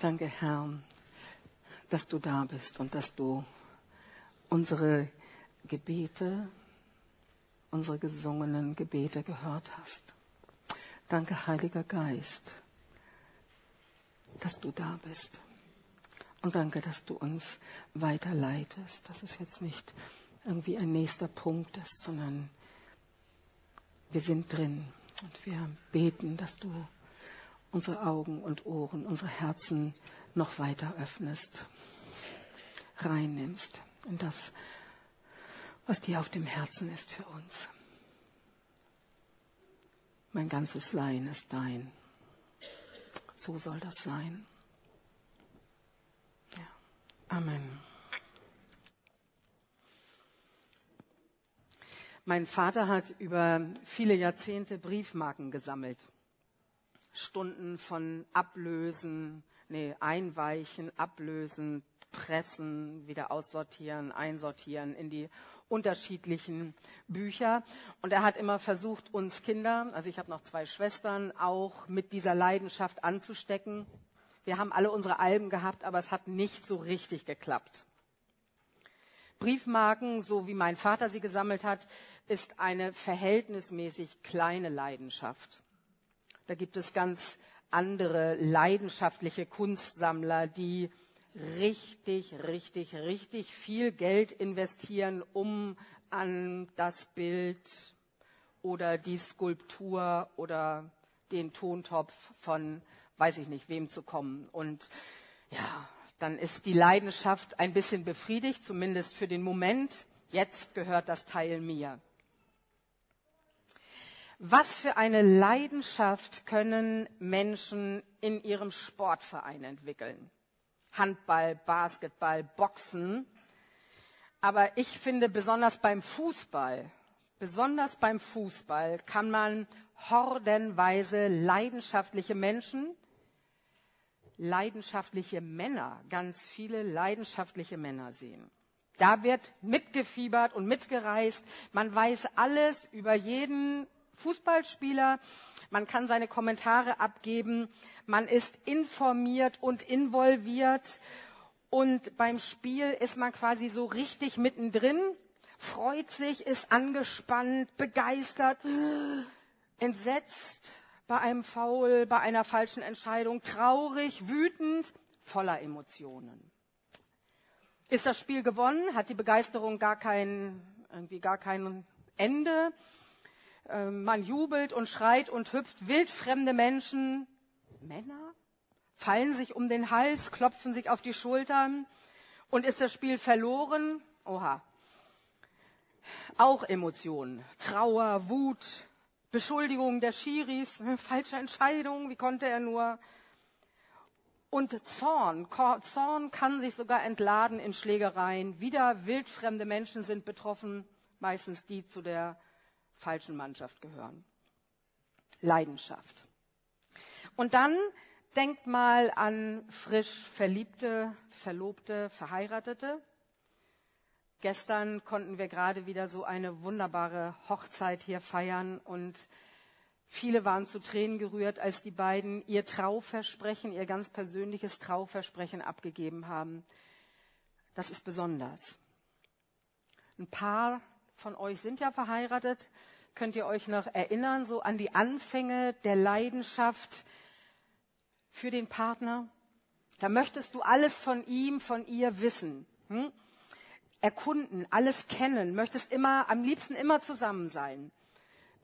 Danke, Herr, dass du da bist und dass du unsere Gebete, unsere gesungenen Gebete gehört hast. Danke, Heiliger Geist, dass du da bist. Und danke, dass du uns weiterleitest, dass es jetzt nicht irgendwie ein nächster Punkt ist, sondern wir sind drin und wir beten, dass du unsere Augen und Ohren, unsere Herzen noch weiter öffnest, reinnimmst in das, was dir auf dem Herzen ist für uns. Mein ganzes Sein ist dein. So soll das sein. Ja. Amen. Mein Vater hat über viele Jahrzehnte Briefmarken gesammelt. Stunden von Ablösen, nee, Einweichen, Ablösen, Pressen, wieder aussortieren, einsortieren in die unterschiedlichen Bücher. Und er hat immer versucht, uns Kinder, also ich habe noch zwei Schwestern, auch mit dieser Leidenschaft anzustecken. Wir haben alle unsere Alben gehabt, aber es hat nicht so richtig geklappt. Briefmarken, so wie mein Vater sie gesammelt hat, ist eine verhältnismäßig kleine Leidenschaft. Da gibt es ganz andere leidenschaftliche Kunstsammler, die richtig, richtig, richtig viel Geld investieren, um an das Bild oder die Skulptur oder den Tontopf von weiß ich nicht wem zu kommen. Und ja, dann ist die Leidenschaft ein bisschen befriedigt, zumindest für den Moment. Jetzt gehört das Teil mir. Was für eine Leidenschaft können Menschen in ihrem Sportverein entwickeln? Handball, Basketball, Boxen. Aber ich finde, besonders beim Fußball, besonders beim Fußball kann man hordenweise leidenschaftliche Menschen, leidenschaftliche Männer, ganz viele leidenschaftliche Männer sehen. Da wird mitgefiebert und mitgereist. Man weiß alles über jeden Fußballspieler. Man kann seine Kommentare abgeben. Man ist informiert und involviert. Und beim Spiel ist man quasi so richtig mittendrin, freut sich, ist angespannt, begeistert, entsetzt bei einem Foul, bei einer falschen Entscheidung, traurig, wütend, voller Emotionen. Ist das Spiel gewonnen? Hat die Begeisterung gar kein, irgendwie gar kein Ende? Ähm, man jubelt und schreit und hüpft, wildfremde Menschen, Männer, fallen sich um den Hals, klopfen sich auf die Schultern. Und ist das Spiel verloren? Oha. Auch Emotionen. Trauer, Wut, Beschuldigungen der Schiris, falsche Entscheidung, wie konnte er nur? Und Zorn. Zorn kann sich sogar entladen in Schlägereien. Wieder wildfremde Menschen sind betroffen, meistens die zu der falschen Mannschaft gehören. Leidenschaft. Und dann denkt mal an frisch Verliebte, Verlobte, Verheiratete. Gestern konnten wir gerade wieder so eine wunderbare Hochzeit hier feiern und viele waren zu Tränen gerührt, als die beiden ihr Trauversprechen, ihr ganz persönliches Trauversprechen abgegeben haben. Das ist besonders. Ein paar von euch sind ja verheiratet. Könnt ihr euch noch erinnern, so an die Anfänge der Leidenschaft für den Partner? Da möchtest du alles von ihm, von ihr wissen. Hm? Erkunden, alles kennen, möchtest immer, am liebsten immer zusammen sein.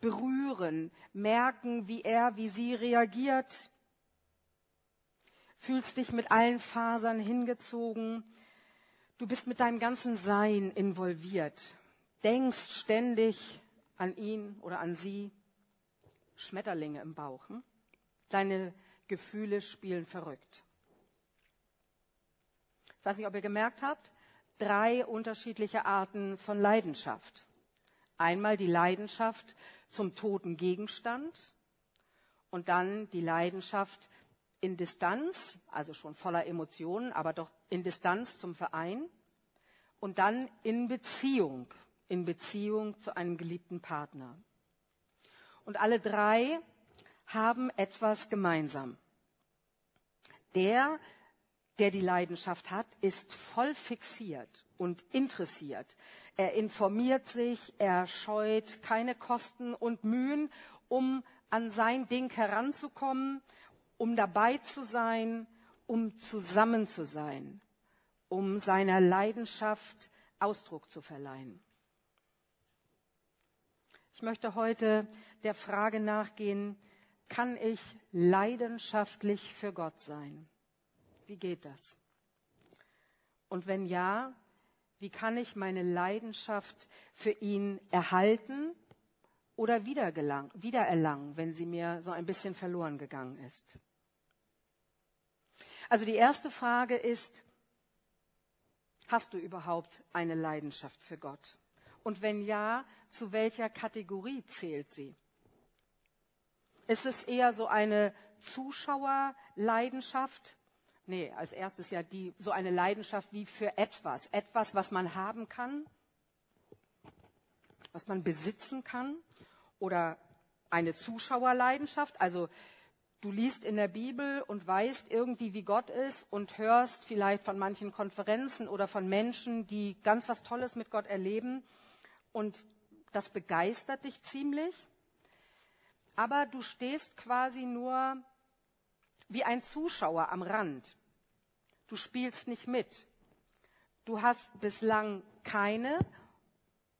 Berühren, merken, wie er, wie sie reagiert. Fühlst dich mit allen Fasern hingezogen. Du bist mit deinem ganzen Sein involviert denkst ständig an ihn oder an sie, Schmetterlinge im Bauch. Hm? Deine Gefühle spielen verrückt. Ich weiß nicht, ob ihr gemerkt habt, drei unterschiedliche Arten von Leidenschaft. Einmal die Leidenschaft zum toten Gegenstand und dann die Leidenschaft in Distanz, also schon voller Emotionen, aber doch in Distanz zum Verein und dann in Beziehung in Beziehung zu einem geliebten Partner. Und alle drei haben etwas gemeinsam. Der der die Leidenschaft hat, ist voll fixiert und interessiert. Er informiert sich, er scheut keine Kosten und Mühen, um an sein Ding heranzukommen, um dabei zu sein, um zusammen zu sein, um seiner Leidenschaft Ausdruck zu verleihen. Ich möchte heute der Frage nachgehen, kann ich leidenschaftlich für Gott sein? Wie geht das? Und wenn ja, wie kann ich meine Leidenschaft für ihn erhalten oder wiedererlangen, wenn sie mir so ein bisschen verloren gegangen ist? Also die erste Frage ist, hast du überhaupt eine Leidenschaft für Gott? Und wenn ja, zu welcher Kategorie zählt sie? Ist es eher so eine Zuschauerleidenschaft? Nee, als erstes ja die, so eine Leidenschaft wie für etwas. Etwas, was man haben kann, was man besitzen kann. Oder eine Zuschauerleidenschaft. Also du liest in der Bibel und weißt irgendwie, wie Gott ist und hörst vielleicht von manchen Konferenzen oder von Menschen, die ganz was Tolles mit Gott erleben. Und das begeistert dich ziemlich. Aber du stehst quasi nur wie ein Zuschauer am Rand. Du spielst nicht mit. Du hast bislang keine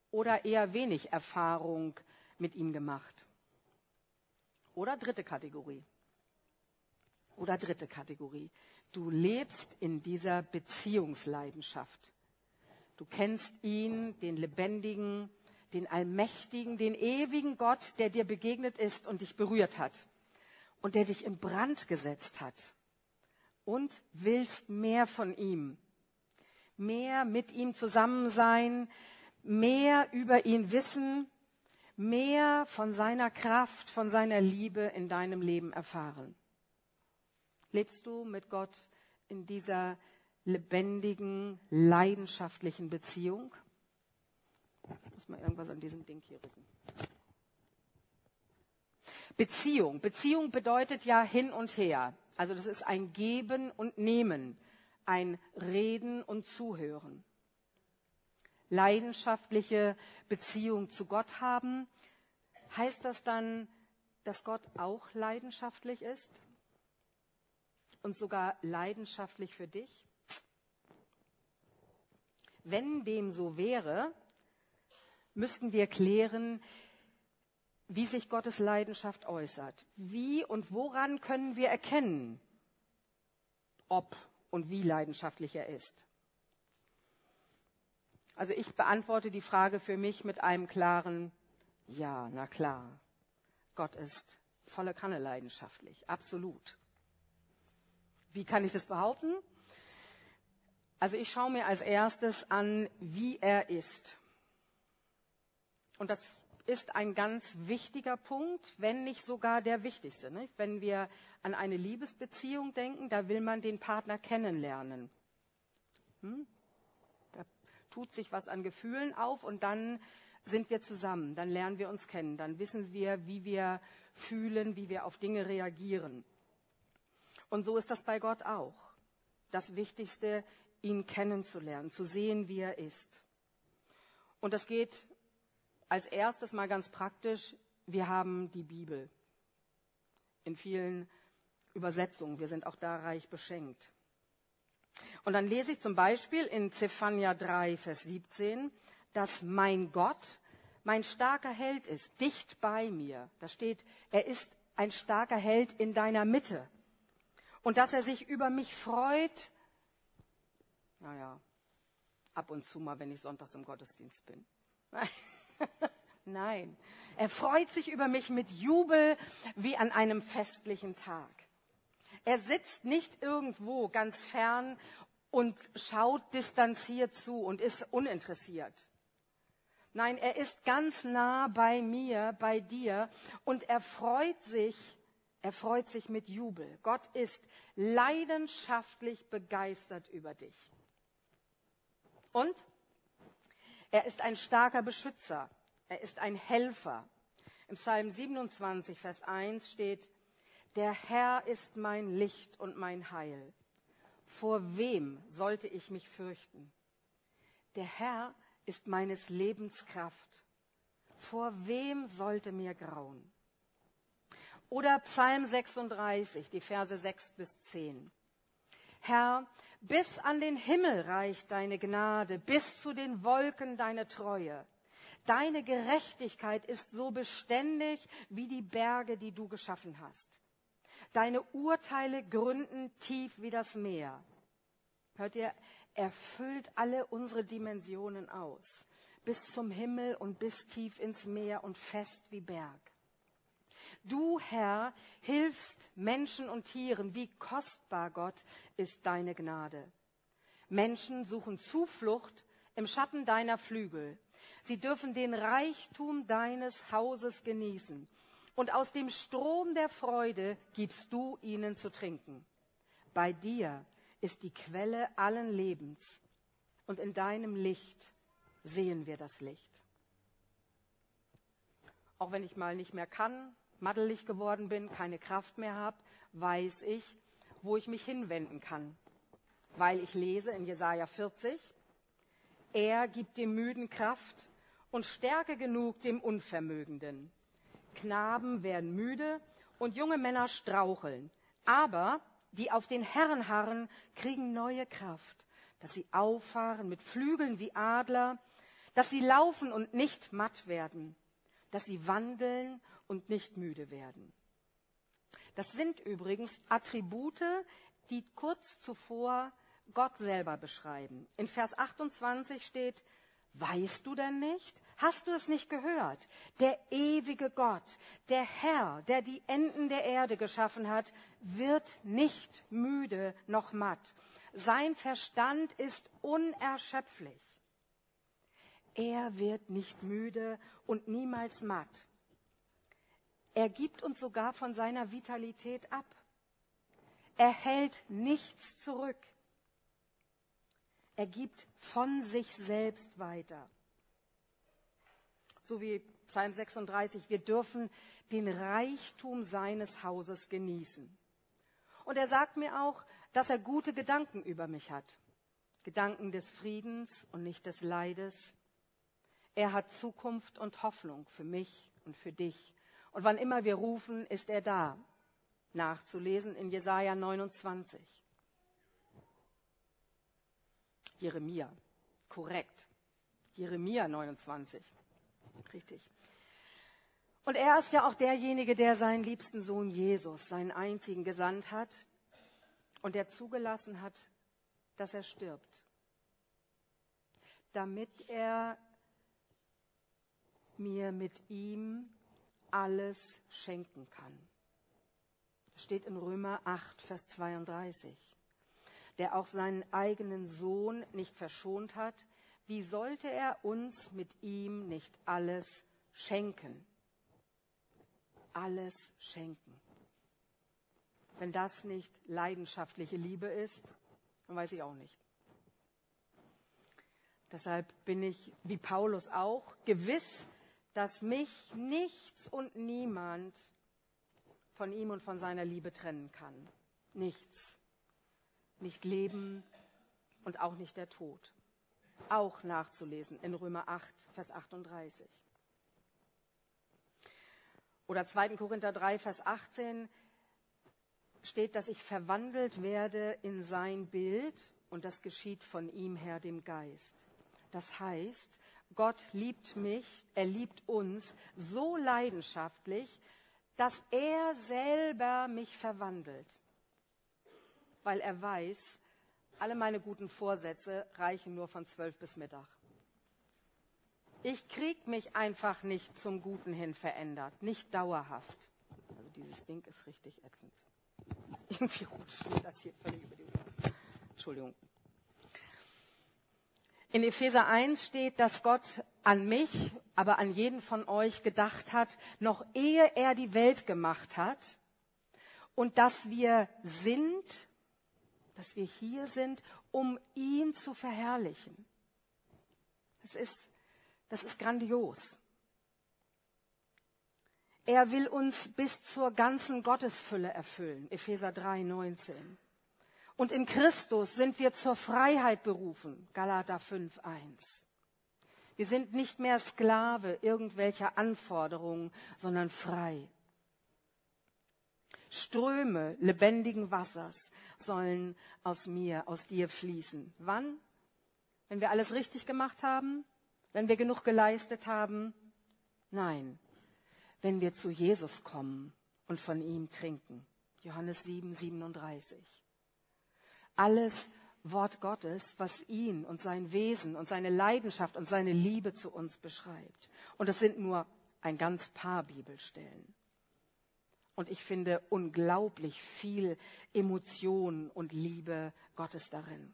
oder eher wenig Erfahrung mit ihm gemacht. Oder dritte Kategorie. Oder dritte Kategorie. Du lebst in dieser Beziehungsleidenschaft. Du kennst ihn, den lebendigen, den allmächtigen, den ewigen Gott, der dir begegnet ist und dich berührt hat und der dich in Brand gesetzt hat und willst mehr von ihm, mehr mit ihm zusammen sein, mehr über ihn wissen, mehr von seiner Kraft, von seiner Liebe in deinem Leben erfahren. Lebst du mit Gott in dieser lebendigen, leidenschaftlichen Beziehung? Ich muss mal irgendwas an diesem Ding hier rücken. Beziehung. Beziehung bedeutet ja hin und her. Also das ist ein Geben und Nehmen, ein Reden und Zuhören. Leidenschaftliche Beziehung zu Gott haben, heißt das dann, dass Gott auch leidenschaftlich ist? Und sogar leidenschaftlich für dich? Wenn dem so wäre, müssten wir klären, wie sich Gottes Leidenschaft äußert. Wie und woran können wir erkennen, ob und wie leidenschaftlich er ist? Also ich beantworte die Frage für mich mit einem klaren Ja, na klar. Gott ist volle Kanne leidenschaftlich, absolut. Wie kann ich das behaupten? Also ich schaue mir als erstes an, wie er ist. Und das ist ein ganz wichtiger Punkt, wenn nicht sogar der wichtigste. Nicht? Wenn wir an eine Liebesbeziehung denken, da will man den Partner kennenlernen. Hm? Da tut sich was an Gefühlen auf und dann sind wir zusammen, dann lernen wir uns kennen, dann wissen wir, wie wir fühlen, wie wir auf Dinge reagieren. Und so ist das bei Gott auch. Das Wichtigste, ihn kennenzulernen, zu sehen, wie er ist. Und das geht als erstes mal ganz praktisch, wir haben die Bibel in vielen Übersetzungen. Wir sind auch da reich beschenkt. Und dann lese ich zum Beispiel in Zephania 3, Vers 17, dass mein Gott mein starker Held ist, dicht bei mir. Da steht, er ist ein starker Held in deiner Mitte. Und dass er sich über mich freut, naja, ab und zu mal, wenn ich sonntags im Gottesdienst bin. Nein, er freut sich über mich mit Jubel wie an einem festlichen Tag. Er sitzt nicht irgendwo ganz fern und schaut distanziert zu und ist uninteressiert. Nein, er ist ganz nah bei mir, bei dir und er freut sich, er freut sich mit Jubel. Gott ist leidenschaftlich begeistert über dich. Und er ist ein starker Beschützer. Er ist ein Helfer. Im Psalm 27, Vers 1 steht, der Herr ist mein Licht und mein Heil. Vor wem sollte ich mich fürchten? Der Herr ist meines Lebens Kraft. Vor wem sollte mir grauen? Oder Psalm 36, die Verse 6 bis 10. Herr, bis an den Himmel reicht deine Gnade, bis zu den Wolken deine Treue. Deine Gerechtigkeit ist so beständig wie die Berge, die du geschaffen hast. Deine Urteile gründen tief wie das Meer. Hört ihr, erfüllt alle unsere Dimensionen aus, bis zum Himmel und bis tief ins Meer und fest wie Berg. Du, Herr, hilfst Menschen und Tieren. Wie kostbar, Gott, ist deine Gnade. Menschen suchen Zuflucht im Schatten deiner Flügel. Sie dürfen den Reichtum deines Hauses genießen. Und aus dem Strom der Freude gibst du ihnen zu trinken. Bei dir ist die Quelle allen Lebens. Und in deinem Licht sehen wir das Licht. Auch wenn ich mal nicht mehr kann, maddelig geworden bin, keine Kraft mehr habe, weiß ich, wo ich mich hinwenden kann. Weil ich lese in Jesaja 40, er gibt dem Müden Kraft und Stärke genug dem Unvermögenden. Knaben werden müde und junge Männer straucheln. Aber die auf den Herrn harren, kriegen neue Kraft, dass sie auffahren mit Flügeln wie Adler, dass sie laufen und nicht matt werden, dass sie wandeln und nicht müde werden. Das sind übrigens Attribute, die kurz zuvor Gott selber beschreiben. In Vers 28 steht, Weißt du denn nicht? Hast du es nicht gehört? Der ewige Gott, der Herr, der die Enden der Erde geschaffen hat, wird nicht müde noch matt. Sein Verstand ist unerschöpflich. Er wird nicht müde und niemals matt. Er gibt uns sogar von seiner Vitalität ab. Er hält nichts zurück. Er gibt von sich selbst weiter. So wie Psalm 36, wir dürfen den Reichtum seines Hauses genießen. Und er sagt mir auch, dass er gute Gedanken über mich hat. Gedanken des Friedens und nicht des Leides. Er hat Zukunft und Hoffnung für mich und für dich. Und wann immer wir rufen, ist er da. Nachzulesen in Jesaja 29. Jeremia. Korrekt. Jeremia 29. Richtig. Und er ist ja auch derjenige, der seinen liebsten Sohn Jesus, seinen einzigen, gesandt hat und der zugelassen hat, dass er stirbt, damit er mir mit ihm alles schenken kann. Das steht in Römer 8, Vers 32. Der auch seinen eigenen Sohn nicht verschont hat, wie sollte er uns mit ihm nicht alles schenken? Alles schenken. Wenn das nicht leidenschaftliche Liebe ist, dann weiß ich auch nicht. Deshalb bin ich, wie Paulus auch, gewiss, dass mich nichts und niemand von ihm und von seiner Liebe trennen kann. Nichts. Nicht Leben und auch nicht der Tod. Auch nachzulesen in Römer 8, Vers 38. Oder 2. Korinther 3, Vers 18 steht, dass ich verwandelt werde in sein Bild und das geschieht von ihm her, dem Geist. Das heißt, Gott liebt mich, er liebt uns so leidenschaftlich, dass er selber mich verwandelt, weil er weiß, alle meine guten Vorsätze reichen nur von zwölf bis Mittag. Ich krieg mich einfach nicht zum Guten hin verändert, nicht dauerhaft. Also dieses Ding ist richtig ätzend. Irgendwie rutscht mir das hier völlig über die Ohren. Entschuldigung. In Epheser 1 steht, dass Gott an mich, aber an jeden von euch gedacht hat, noch ehe er die Welt gemacht hat und dass wir sind, dass wir hier sind, um ihn zu verherrlichen. Das ist, das ist grandios. Er will uns bis zur ganzen Gottesfülle erfüllen. Epheser 3, 19. Und in Christus sind wir zur Freiheit berufen. Galater 5.1. Wir sind nicht mehr Sklave irgendwelcher Anforderungen, sondern frei. Ströme lebendigen Wassers sollen aus mir, aus dir fließen. Wann? Wenn wir alles richtig gemacht haben? Wenn wir genug geleistet haben? Nein, wenn wir zu Jesus kommen und von ihm trinken. Johannes 7, 37. Alles Wort Gottes, was ihn und sein Wesen und seine Leidenschaft und seine Liebe zu uns beschreibt. Und es sind nur ein ganz paar Bibelstellen. Und ich finde unglaublich viel Emotion und Liebe Gottes darin.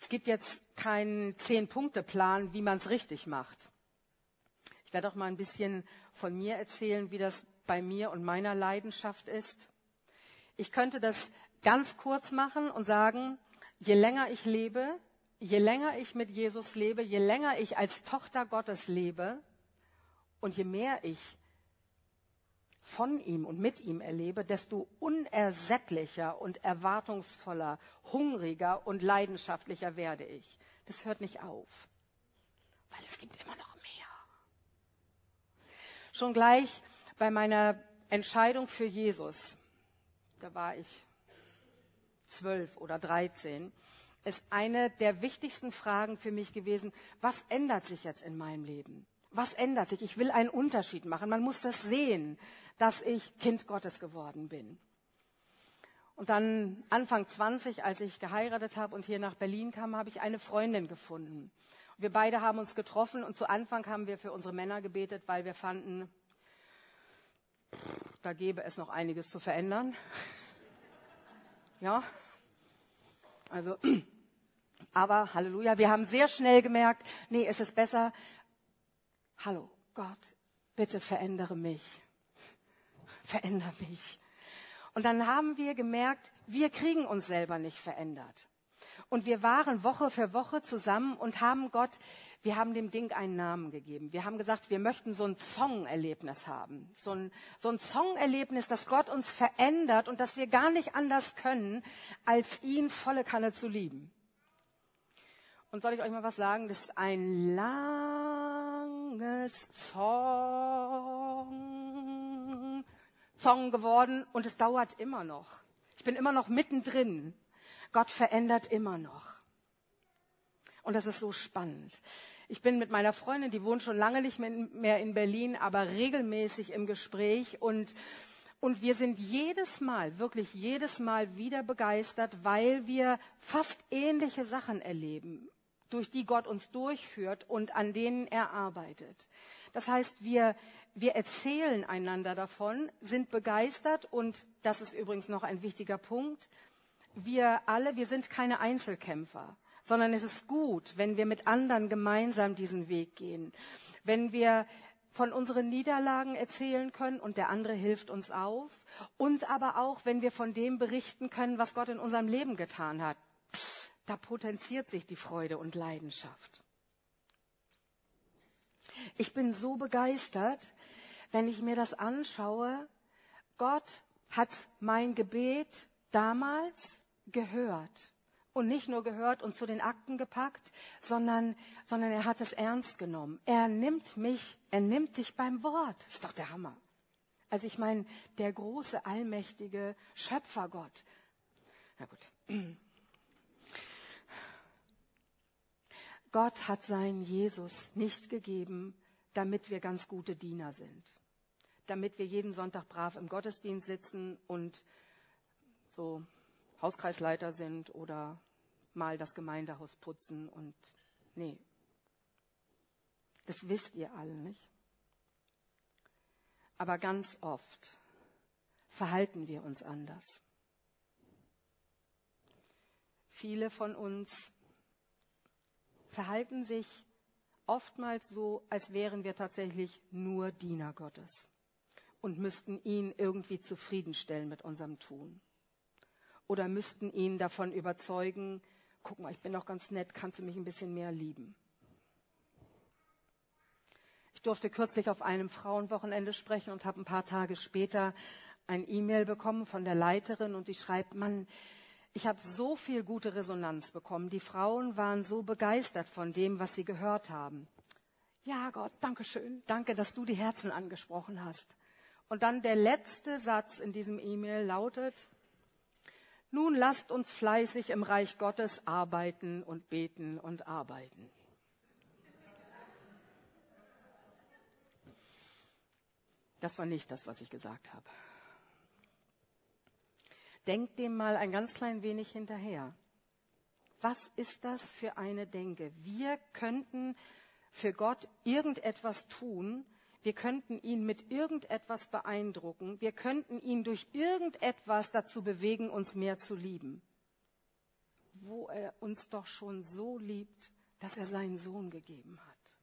Es gibt jetzt keinen Zehn-Punkte-Plan, wie man es richtig macht. Ich werde auch mal ein bisschen von mir erzählen, wie das bei mir und meiner Leidenschaft ist. Ich könnte das ganz kurz machen und sagen, je länger ich lebe, je länger ich mit Jesus lebe, je länger ich als Tochter Gottes lebe und je mehr ich von ihm und mit ihm erlebe, desto unersättlicher und erwartungsvoller, hungriger und leidenschaftlicher werde ich. Das hört nicht auf, weil es gibt immer noch mehr. Schon gleich bei meiner Entscheidung für Jesus, da war ich zwölf oder dreizehn, ist eine der wichtigsten Fragen für mich gewesen, was ändert sich jetzt in meinem Leben? Was ändert sich? Ich will einen Unterschied machen. Man muss das sehen dass ich Kind Gottes geworden bin. Und dann Anfang 20, als ich geheiratet habe und hier nach Berlin kam, habe ich eine Freundin gefunden. Wir beide haben uns getroffen und zu Anfang haben wir für unsere Männer gebetet, weil wir fanden, da gäbe es noch einiges zu verändern. Ja, also, aber Halleluja, wir haben sehr schnell gemerkt, nee, es ist besser, hallo Gott, bitte verändere mich veränder mich. Und dann haben wir gemerkt, wir kriegen uns selber nicht verändert. Und wir waren Woche für Woche zusammen und haben Gott, wir haben dem Ding einen Namen gegeben. Wir haben gesagt, wir möchten so ein Song-Erlebnis haben. So ein, so ein Song-Erlebnis, dass Gott uns verändert und dass wir gar nicht anders können, als ihn volle Kanne zu lieben. Und soll ich euch mal was sagen? Das ist ein langes Song Song geworden und es dauert immer noch. Ich bin immer noch mittendrin. Gott verändert immer noch. Und das ist so spannend. Ich bin mit meiner Freundin, die wohnt schon lange nicht mehr in Berlin, aber regelmäßig im Gespräch und und wir sind jedes Mal, wirklich jedes Mal wieder begeistert, weil wir fast ähnliche Sachen erleben, durch die Gott uns durchführt und an denen er arbeitet. Das heißt, wir, wir erzählen einander davon, sind begeistert und das ist übrigens noch ein wichtiger Punkt. Wir alle, wir sind keine Einzelkämpfer, sondern es ist gut, wenn wir mit anderen gemeinsam diesen Weg gehen. Wenn wir von unseren Niederlagen erzählen können und der andere hilft uns auf. Und aber auch, wenn wir von dem berichten können, was Gott in unserem Leben getan hat. Da potenziert sich die Freude und Leidenschaft. Ich bin so begeistert, wenn ich mir das anschaue, Gott hat mein Gebet damals gehört. Und nicht nur gehört und zu den Akten gepackt, sondern, sondern er hat es ernst genommen. Er nimmt mich, er nimmt dich beim Wort. Das ist doch der Hammer. Also ich meine, der große, allmächtige Schöpfergott. Na gut. Gott hat seinen Jesus nicht gegeben, damit wir ganz gute Diener sind damit wir jeden Sonntag brav im Gottesdienst sitzen und so Hauskreisleiter sind oder mal das Gemeindehaus putzen und nee. Das wisst ihr alle nicht. Aber ganz oft verhalten wir uns anders. Viele von uns verhalten sich oftmals so, als wären wir tatsächlich nur Diener Gottes und müssten ihn irgendwie zufriedenstellen mit unserem Tun. Oder müssten ihn davon überzeugen, guck mal, ich bin doch ganz nett, kannst du mich ein bisschen mehr lieben? Ich durfte kürzlich auf einem Frauenwochenende sprechen und habe ein paar Tage später ein E-Mail bekommen von der Leiterin und die schreibt, Mann, ich habe so viel gute Resonanz bekommen. Die Frauen waren so begeistert von dem, was sie gehört haben. Ja, Gott, danke schön. Danke, dass du die Herzen angesprochen hast. Und dann der letzte Satz in diesem E-Mail lautet, nun lasst uns fleißig im Reich Gottes arbeiten und beten und arbeiten. Das war nicht das, was ich gesagt habe. Denkt dem mal ein ganz klein wenig hinterher. Was ist das für eine Denke? Wir könnten für Gott irgendetwas tun, wir könnten ihn mit irgendetwas beeindrucken, wir könnten ihn durch irgendetwas dazu bewegen, uns mehr zu lieben, wo er uns doch schon so liebt, dass er seinen Sohn gegeben hat.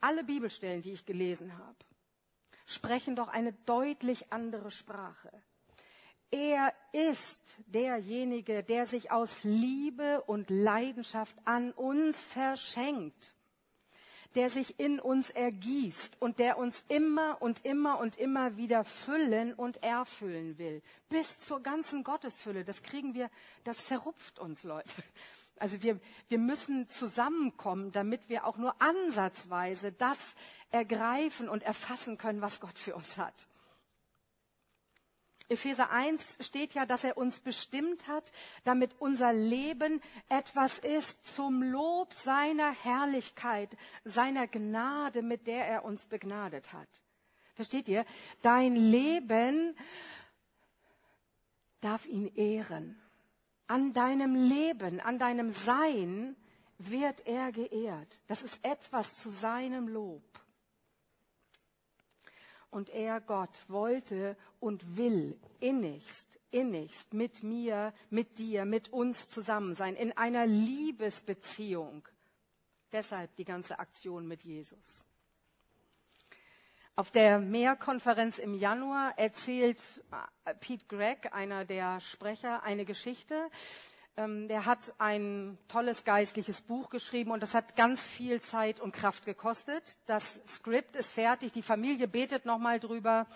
Alle Bibelstellen, die ich gelesen habe, sprechen doch eine deutlich andere Sprache. Er ist derjenige, der sich aus Liebe und Leidenschaft an uns verschenkt, der sich in uns ergießt und der uns immer und immer und immer wieder füllen und erfüllen will, bis zur ganzen Gottesfülle. Das kriegen wir, das zerrupft uns, Leute. Also wir, wir müssen zusammenkommen, damit wir auch nur ansatzweise das ergreifen und erfassen können, was Gott für uns hat. Epheser 1 steht ja, dass er uns bestimmt hat, damit unser Leben etwas ist zum Lob seiner Herrlichkeit, seiner Gnade, mit der er uns begnadet hat. Versteht ihr? Dein Leben darf ihn ehren. An deinem Leben, an deinem Sein wird er geehrt. Das ist etwas zu seinem Lob. Und er, Gott, wollte und will innigst, innigst mit mir, mit dir, mit uns zusammen sein, in einer Liebesbeziehung. Deshalb die ganze Aktion mit Jesus. Auf der Mehrkonferenz im Januar erzählt äh, Pete Gregg, einer der Sprecher, eine Geschichte. Ähm, der hat ein tolles geistliches Buch geschrieben und das hat ganz viel Zeit und Kraft gekostet. Das Skript ist fertig, die Familie betet nochmal drüber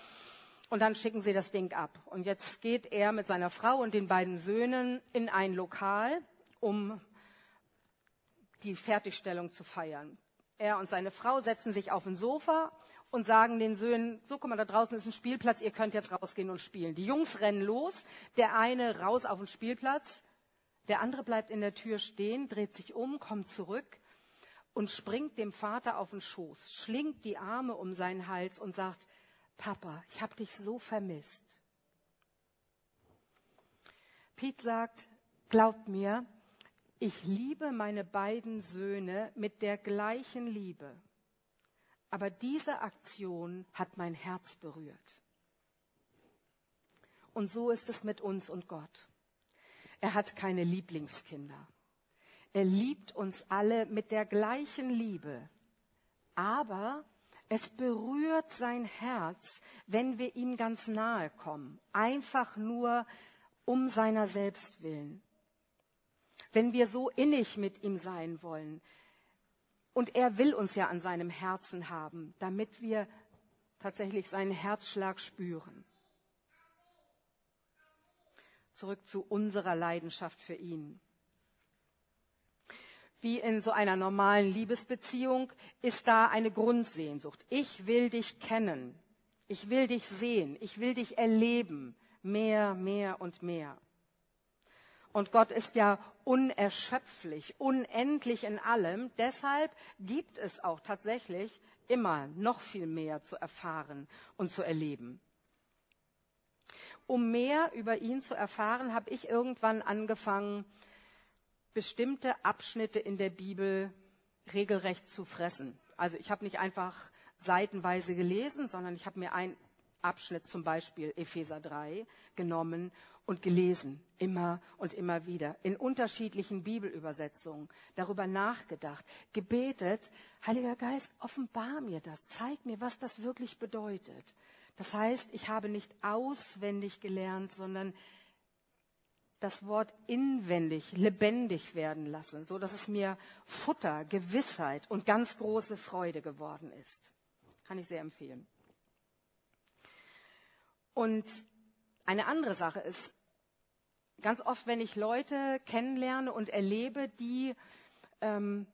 und dann schicken sie das Ding ab. Und jetzt geht er mit seiner Frau und den beiden Söhnen in ein Lokal, um die Fertigstellung zu feiern. Er und seine Frau setzen sich auf ein Sofa und sagen den Söhnen, so guck mal, da draußen ist ein Spielplatz, ihr könnt jetzt rausgehen und spielen. Die Jungs rennen los, der eine raus auf den Spielplatz, der andere bleibt in der Tür stehen, dreht sich um, kommt zurück und springt dem Vater auf den Schoß, schlingt die Arme um seinen Hals und sagt, Papa, ich habe dich so vermisst. Pete sagt, glaubt mir, ich liebe meine beiden Söhne mit der gleichen Liebe. Aber diese Aktion hat mein Herz berührt. Und so ist es mit uns und Gott. Er hat keine Lieblingskinder. Er liebt uns alle mit der gleichen Liebe. Aber es berührt sein Herz, wenn wir ihm ganz nahe kommen, einfach nur um seiner selbst willen. Wenn wir so innig mit ihm sein wollen, und er will uns ja an seinem Herzen haben, damit wir tatsächlich seinen Herzschlag spüren. Zurück zu unserer Leidenschaft für ihn. Wie in so einer normalen Liebesbeziehung ist da eine Grundsehnsucht. Ich will dich kennen. Ich will dich sehen. Ich will dich erleben. Mehr, mehr und mehr. Und Gott ist ja unerschöpflich, unendlich in allem. Deshalb gibt es auch tatsächlich immer noch viel mehr zu erfahren und zu erleben. Um mehr über ihn zu erfahren, habe ich irgendwann angefangen, bestimmte Abschnitte in der Bibel regelrecht zu fressen. Also ich habe nicht einfach seitenweise gelesen, sondern ich habe mir einen Abschnitt, zum Beispiel Epheser 3, genommen und gelesen, immer und immer wieder, in unterschiedlichen Bibelübersetzungen, darüber nachgedacht, gebetet, Heiliger Geist, offenbar mir das, zeig mir, was das wirklich bedeutet. Das heißt, ich habe nicht auswendig gelernt, sondern das Wort inwendig, lebendig werden lassen, so dass es mir Futter, Gewissheit und ganz große Freude geworden ist. Kann ich sehr empfehlen. Und eine andere Sache ist, ganz oft, wenn ich Leute kennenlerne und erlebe, die, ähm,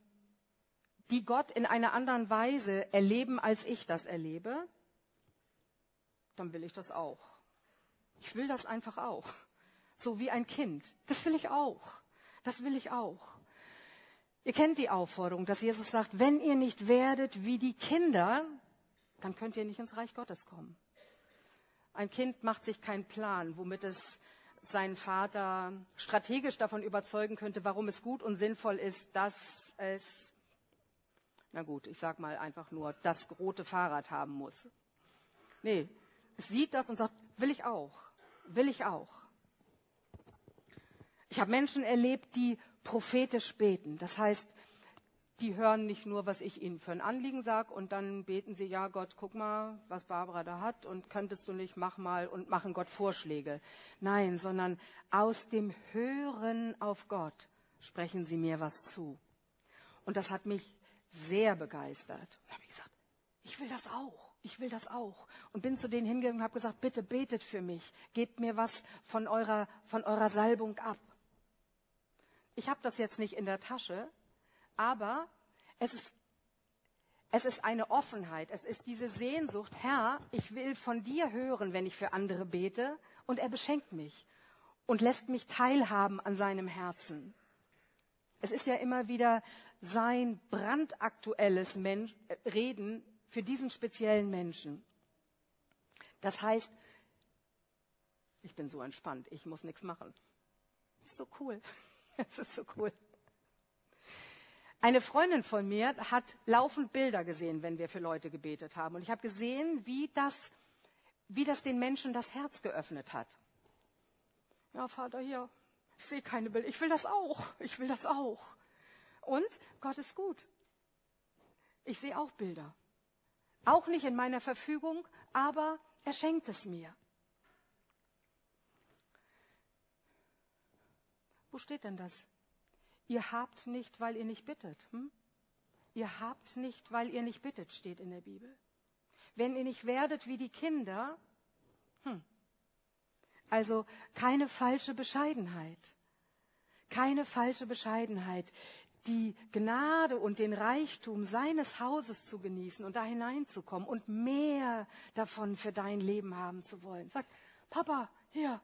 die Gott in einer anderen Weise erleben, als ich das erlebe, dann will ich das auch. Ich will das einfach auch. So wie ein Kind. Das will ich auch. Das will ich auch. Ihr kennt die Aufforderung, dass Jesus sagt, wenn ihr nicht werdet wie die Kinder, dann könnt ihr nicht ins Reich Gottes kommen. Ein Kind macht sich keinen Plan, womit es seinen Vater strategisch davon überzeugen könnte, warum es gut und sinnvoll ist, dass es, na gut, ich sag mal einfach nur, das rote Fahrrad haben muss. Nee, sieht das und sagt, will ich auch, will ich auch. Ich habe Menschen erlebt, die prophetisch beten. Das heißt, die hören nicht nur, was ich ihnen für ein Anliegen sage und dann beten sie, ja Gott, guck mal, was Barbara da hat und könntest du nicht, mach mal und machen Gott Vorschläge. Nein, sondern aus dem Hören auf Gott sprechen sie mir was zu. Und das hat mich sehr begeistert. Und habe ich gesagt, ich will das auch. Ich will das auch. Und bin zu denen hingegangen und habe gesagt, bitte betet für mich. Gebt mir was von eurer, von eurer Salbung ab. Ich habe das jetzt nicht in der Tasche, aber es ist, es ist eine Offenheit, es ist diese Sehnsucht, Herr, ich will von dir hören, wenn ich für andere bete, und er beschenkt mich und lässt mich teilhaben an seinem Herzen. Es ist ja immer wieder sein brandaktuelles Mensch, äh, Reden für diesen speziellen Menschen. Das heißt, ich bin so entspannt, ich muss nichts machen. Ist so cool. Es ist so cool. Eine Freundin von mir hat laufend Bilder gesehen, wenn wir für Leute gebetet haben. Und ich habe gesehen, wie das, wie das den Menschen das Herz geöffnet hat. Ja, Vater, hier, ich sehe keine Bilder. Ich will das auch. Ich will das auch. Und Gott ist gut. Ich sehe auch Bilder. Auch nicht in meiner Verfügung, aber er schenkt es mir. Wo steht denn das? Ihr habt nicht, weil ihr nicht bittet. Hm? Ihr habt nicht, weil ihr nicht bittet, steht in der Bibel. Wenn ihr nicht werdet wie die Kinder, hm. also keine falsche Bescheidenheit. Keine falsche Bescheidenheit. Die Gnade und den Reichtum seines Hauses zu genießen und da hineinzukommen und mehr davon für dein Leben haben zu wollen. Sag, Papa, hier,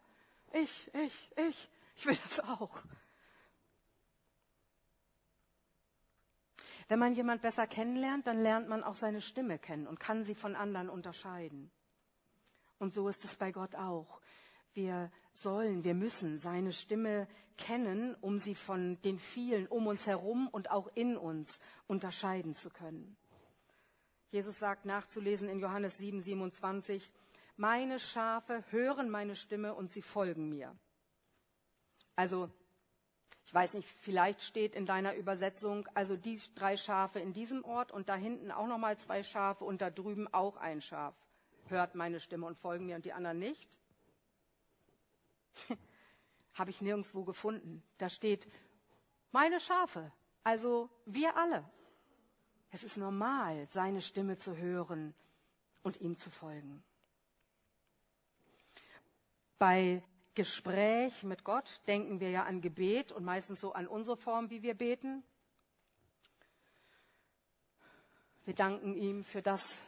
ich, ich, ich, ich will das auch. Wenn man jemand besser kennenlernt, dann lernt man auch seine Stimme kennen und kann sie von anderen unterscheiden. Und so ist es bei Gott auch. Wir sollen, wir müssen seine Stimme kennen, um sie von den vielen um uns herum und auch in uns unterscheiden zu können. Jesus sagt nachzulesen in Johannes 7, 27, meine Schafe hören meine Stimme und sie folgen mir. Also ich weiß nicht, vielleicht steht in deiner Übersetzung, also die drei Schafe in diesem Ort und da hinten auch nochmal zwei Schafe und da drüben auch ein Schaf. Hört meine Stimme und folgen mir und die anderen nicht? Habe ich nirgendwo gefunden. Da steht, meine Schafe, also wir alle. Es ist normal, seine Stimme zu hören und ihm zu folgen. Bei Gespräch mit Gott denken wir ja an Gebet und meistens so an unsere Form, wie wir beten. Wir danken ihm für das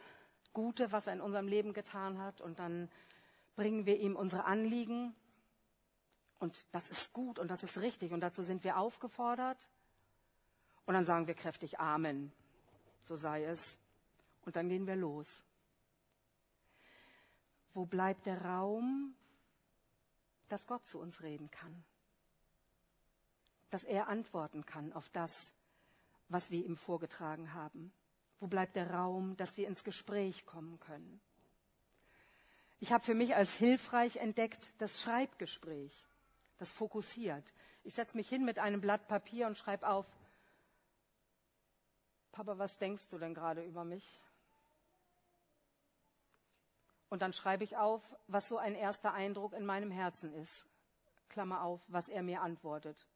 Gute, was er in unserem Leben getan hat und dann bringen wir ihm unsere Anliegen und das ist gut und das ist richtig und dazu sind wir aufgefordert und dann sagen wir kräftig Amen, so sei es und dann gehen wir los. Wo bleibt der Raum dass Gott zu uns reden kann, dass er antworten kann auf das, was wir ihm vorgetragen haben. Wo bleibt der Raum, dass wir ins Gespräch kommen können? Ich habe für mich als hilfreich entdeckt das Schreibgespräch, das fokussiert. Ich setze mich hin mit einem Blatt Papier und schreibe auf, Papa, was denkst du denn gerade über mich? Und dann schreibe ich auf, was so ein erster Eindruck in meinem Herzen ist. Klammer auf, was er mir antwortet.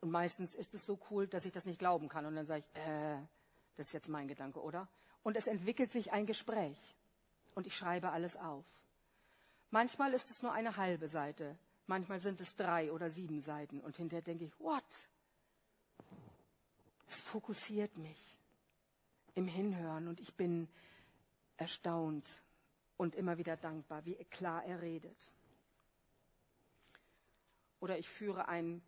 Und meistens ist es so cool, dass ich das nicht glauben kann. Und dann sage ich, äh, das ist jetzt mein Gedanke, oder? Und es entwickelt sich ein Gespräch. Und ich schreibe alles auf. Manchmal ist es nur eine halbe Seite, manchmal sind es drei oder sieben Seiten und hinterher denke ich, what? Es fokussiert mich im Hinhören und ich bin erstaunt und immer wieder dankbar, wie klar er redet. Oder ich führe ein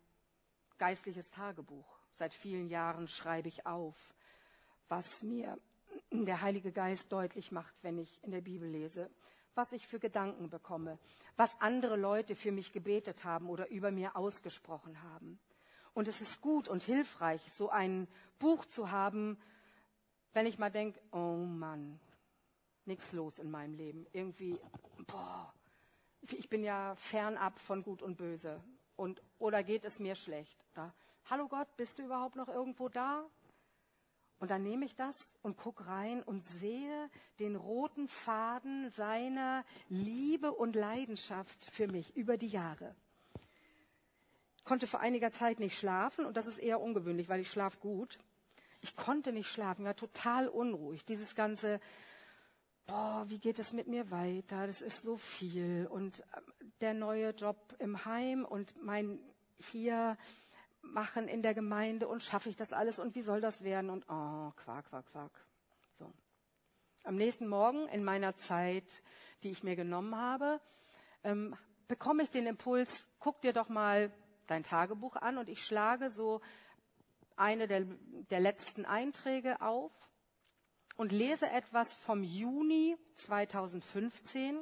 geistliches Tagebuch. Seit vielen Jahren schreibe ich auf, was mir der Heilige Geist deutlich macht, wenn ich in der Bibel lese, was ich für Gedanken bekomme, was andere Leute für mich gebetet haben oder über mir ausgesprochen haben. Und es ist gut und hilfreich, so ein Buch zu haben, wenn ich mal denke, oh Mann, nichts los in meinem Leben. Irgendwie, boah, ich bin ja fernab von Gut und Böse. Und, oder geht es mir schlecht? Oder, Hallo Gott, bist du überhaupt noch irgendwo da? Und dann nehme ich das und gucke rein und sehe den roten Faden seiner Liebe und Leidenschaft für mich über die Jahre. Ich konnte vor einiger Zeit nicht schlafen und das ist eher ungewöhnlich, weil ich schlafe gut. Ich konnte nicht schlafen, war total unruhig. Dieses ganze, boah, wie geht es mit mir weiter? Das ist so viel. Und ähm, der neue Job im Heim und mein hier machen in der Gemeinde und schaffe ich das alles und wie soll das werden? Und oh, quak, quak, quak. So. Am nächsten Morgen in meiner Zeit, die ich mir genommen habe, ähm, bekomme ich den Impuls, guck dir doch mal dein Tagebuch an und ich schlage so eine der, der letzten Einträge auf und lese etwas vom Juni 2015.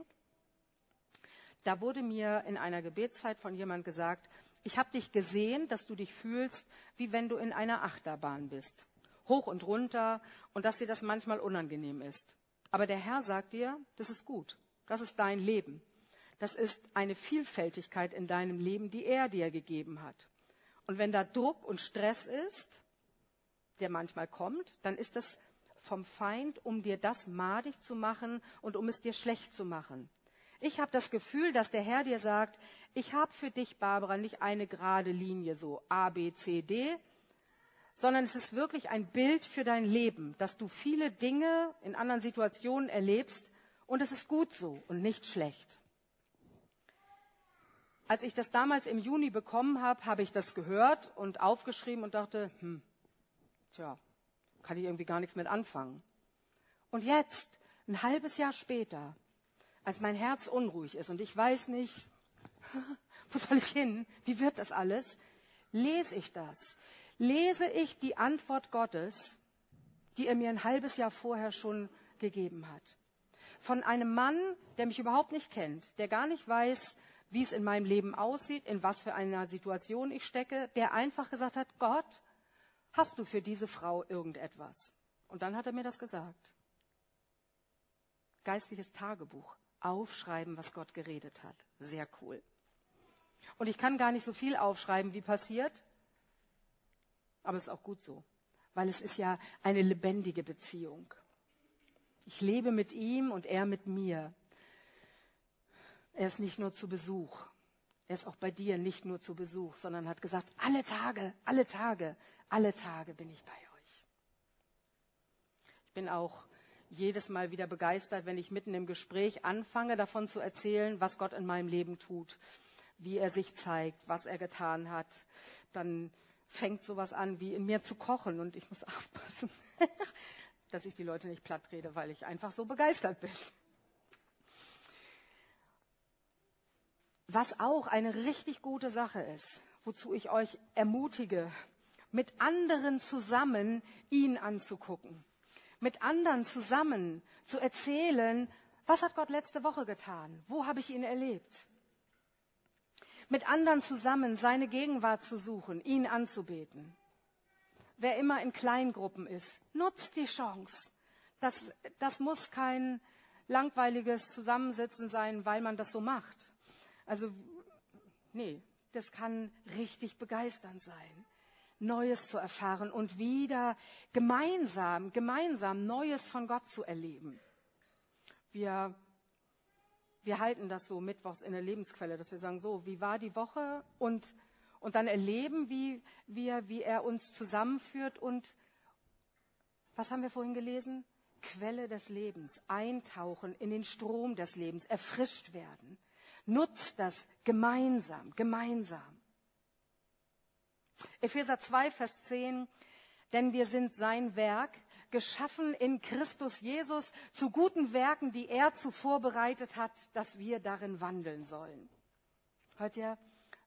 Da wurde mir in einer Gebetszeit von jemand gesagt, ich habe dich gesehen, dass du dich fühlst, wie wenn du in einer Achterbahn bist. Hoch und runter und dass dir das manchmal unangenehm ist. Aber der Herr sagt dir, das ist gut. Das ist dein Leben. Das ist eine Vielfältigkeit in deinem Leben, die er dir gegeben hat. Und wenn da Druck und Stress ist, der manchmal kommt, dann ist das vom Feind, um dir das madig zu machen und um es dir schlecht zu machen. Ich habe das Gefühl, dass der Herr dir sagt, ich habe für dich, Barbara, nicht eine gerade Linie, so A, B, C, D, sondern es ist wirklich ein Bild für dein Leben, dass du viele Dinge in anderen Situationen erlebst und es ist gut so und nicht schlecht. Als ich das damals im Juni bekommen habe, habe ich das gehört und aufgeschrieben und dachte, hm, tja, kann ich irgendwie gar nichts mit anfangen. Und jetzt, ein halbes Jahr später, als mein Herz unruhig ist und ich weiß nicht, wo soll ich hin, wie wird das alles, lese ich das. Lese ich die Antwort Gottes, die er mir ein halbes Jahr vorher schon gegeben hat. Von einem Mann, der mich überhaupt nicht kennt, der gar nicht weiß, wie es in meinem Leben aussieht, in was für einer Situation ich stecke, der einfach gesagt hat, Gott, hast du für diese Frau irgendetwas? Und dann hat er mir das gesagt. Geistliches Tagebuch. Aufschreiben, was Gott geredet hat. Sehr cool. Und ich kann gar nicht so viel aufschreiben, wie passiert. Aber es ist auch gut so. Weil es ist ja eine lebendige Beziehung. Ich lebe mit ihm und er mit mir. Er ist nicht nur zu Besuch. Er ist auch bei dir nicht nur zu Besuch, sondern hat gesagt, alle Tage, alle Tage, alle Tage bin ich bei euch. Ich bin auch jedes Mal wieder begeistert, wenn ich mitten im Gespräch anfange, davon zu erzählen, was Gott in meinem Leben tut, wie er sich zeigt, was er getan hat. Dann fängt sowas an, wie in mir zu kochen und ich muss aufpassen, dass ich die Leute nicht platt rede, weil ich einfach so begeistert bin. Was auch eine richtig gute Sache ist, wozu ich euch ermutige, mit anderen zusammen ihn anzugucken, mit anderen zusammen zu erzählen, was hat Gott letzte Woche getan, wo habe ich ihn erlebt, mit anderen zusammen seine Gegenwart zu suchen, ihn anzubeten. Wer immer in Kleingruppen ist, nutzt die Chance. Das, das muss kein langweiliges Zusammensitzen sein, weil man das so macht also, nee, das kann richtig begeisternd sein. Neues zu erfahren und wieder gemeinsam, gemeinsam Neues von Gott zu erleben. Wir, wir halten das so mittwochs in der Lebensquelle, dass wir sagen, so, wie war die Woche? Und, und dann erleben wie wir, wie er uns zusammenführt und was haben wir vorhin gelesen? Quelle des Lebens, eintauchen in den Strom des Lebens, erfrischt werden Nutzt das gemeinsam, gemeinsam. Epheser 2, Vers 10, denn wir sind sein Werk, geschaffen in Christus Jesus zu guten Werken, die er zuvor bereitet hat, dass wir darin wandeln sollen. Hört ihr?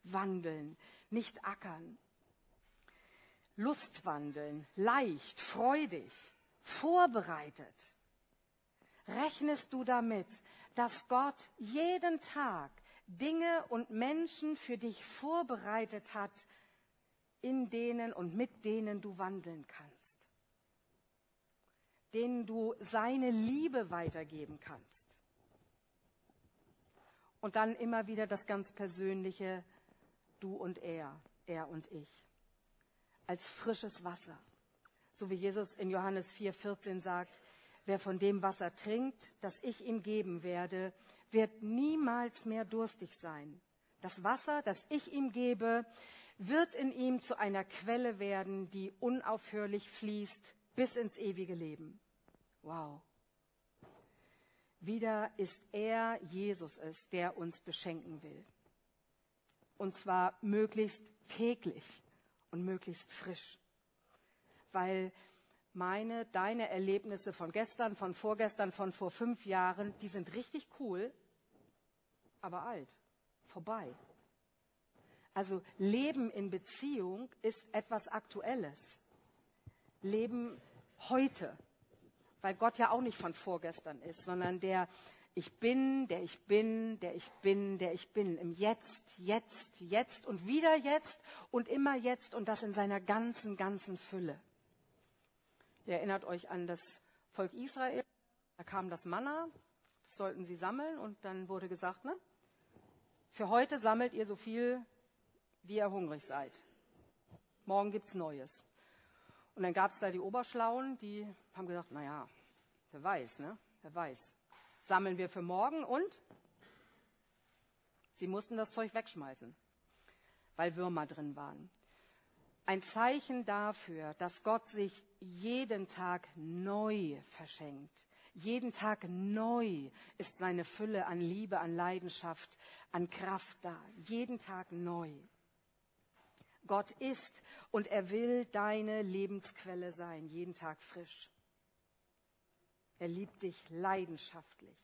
Wandeln, nicht ackern. Lustwandeln, leicht, freudig, vorbereitet. Rechnest du damit, dass Gott jeden Tag Dinge und Menschen für dich vorbereitet hat, in denen und mit denen du wandeln kannst, denen du seine Liebe weitergeben kannst. Und dann immer wieder das ganz persönliche Du und er, er und ich, als frisches Wasser. So wie Jesus in Johannes 4,14 sagt, wer von dem Wasser trinkt, das ich ihm geben werde, wird niemals mehr durstig sein. Das Wasser, das ich ihm gebe, wird in ihm zu einer Quelle werden, die unaufhörlich fließt bis ins ewige Leben. Wow. Wieder ist er, Jesus es, der uns beschenken will. Und zwar möglichst täglich und möglichst frisch. Weil meine, deine Erlebnisse von gestern, von vorgestern, von vor fünf Jahren, die sind richtig cool, aber alt, vorbei. Also Leben in Beziehung ist etwas Aktuelles. Leben heute, weil Gott ja auch nicht von vorgestern ist, sondern der ich bin, der ich bin, der ich bin, der ich bin, im Jetzt, jetzt, jetzt und wieder jetzt und immer jetzt und das in seiner ganzen, ganzen Fülle. Ihr erinnert euch an das Volk Israel, da kam das Manna, das sollten sie sammeln und dann wurde gesagt, ne? Für heute sammelt ihr so viel, wie ihr hungrig seid. Morgen gibt's Neues. Und dann gab's da die Oberschlauen, die haben gesagt, na ja, wer weiß, ne? Wer weiß. Sammeln wir für morgen und sie mussten das Zeug wegschmeißen, weil Würmer drin waren. Ein Zeichen dafür, dass Gott sich jeden Tag neu verschenkt. Jeden Tag neu ist seine Fülle an Liebe, an Leidenschaft, an Kraft da. Jeden Tag neu. Gott ist und er will deine Lebensquelle sein, jeden Tag frisch. Er liebt dich leidenschaftlich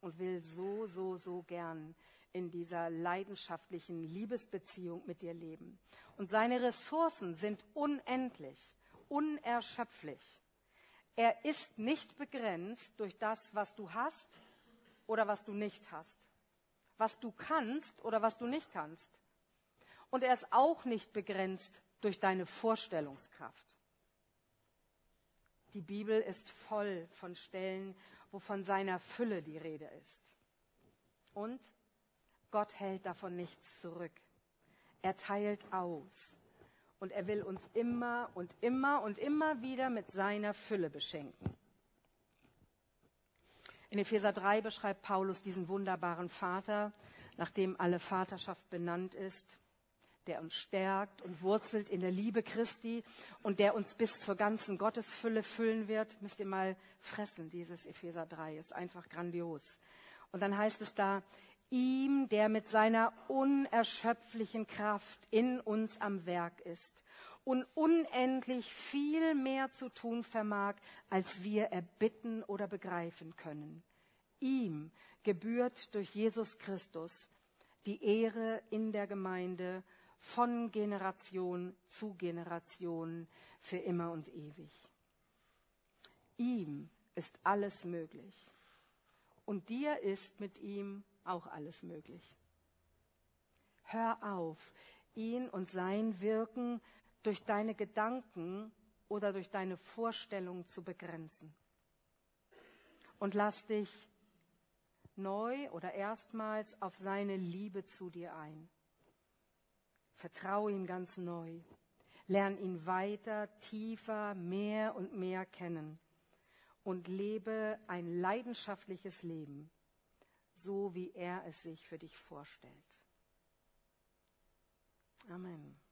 und will so, so, so gern in dieser leidenschaftlichen Liebesbeziehung mit dir leben. Und seine Ressourcen sind unendlich, unerschöpflich. Er ist nicht begrenzt durch das, was du hast oder was du nicht hast, was du kannst oder was du nicht kannst. Und er ist auch nicht begrenzt durch deine Vorstellungskraft. Die Bibel ist voll von Stellen, wo von seiner Fülle die Rede ist. Und Gott hält davon nichts zurück. Er teilt aus. Und er will uns immer und immer und immer wieder mit seiner Fülle beschenken. In Epheser 3 beschreibt Paulus diesen wunderbaren Vater, nachdem alle Vaterschaft benannt ist der uns stärkt und wurzelt in der Liebe Christi und der uns bis zur ganzen Gottesfülle füllen wird. Müsst ihr mal fressen, dieses Epheser 3, ist einfach grandios. Und dann heißt es da, ihm, der mit seiner unerschöpflichen Kraft in uns am Werk ist und unendlich viel mehr zu tun vermag, als wir erbitten oder begreifen können. Ihm gebührt durch Jesus Christus die Ehre in der Gemeinde von Generation zu Generation für immer und ewig. Ihm ist alles möglich. Und dir ist mit ihm auch alles möglich. Hör auf, ihn und sein Wirken durch deine Gedanken oder durch deine Vorstellungen zu begrenzen. Und lass dich neu oder erstmals auf seine Liebe zu dir ein. Vertraue ihm ganz neu. Lern ihn weiter, tiefer, mehr und mehr kennen. Und lebe ein leidenschaftliches Leben, so wie er es sich für dich vorstellt. Amen.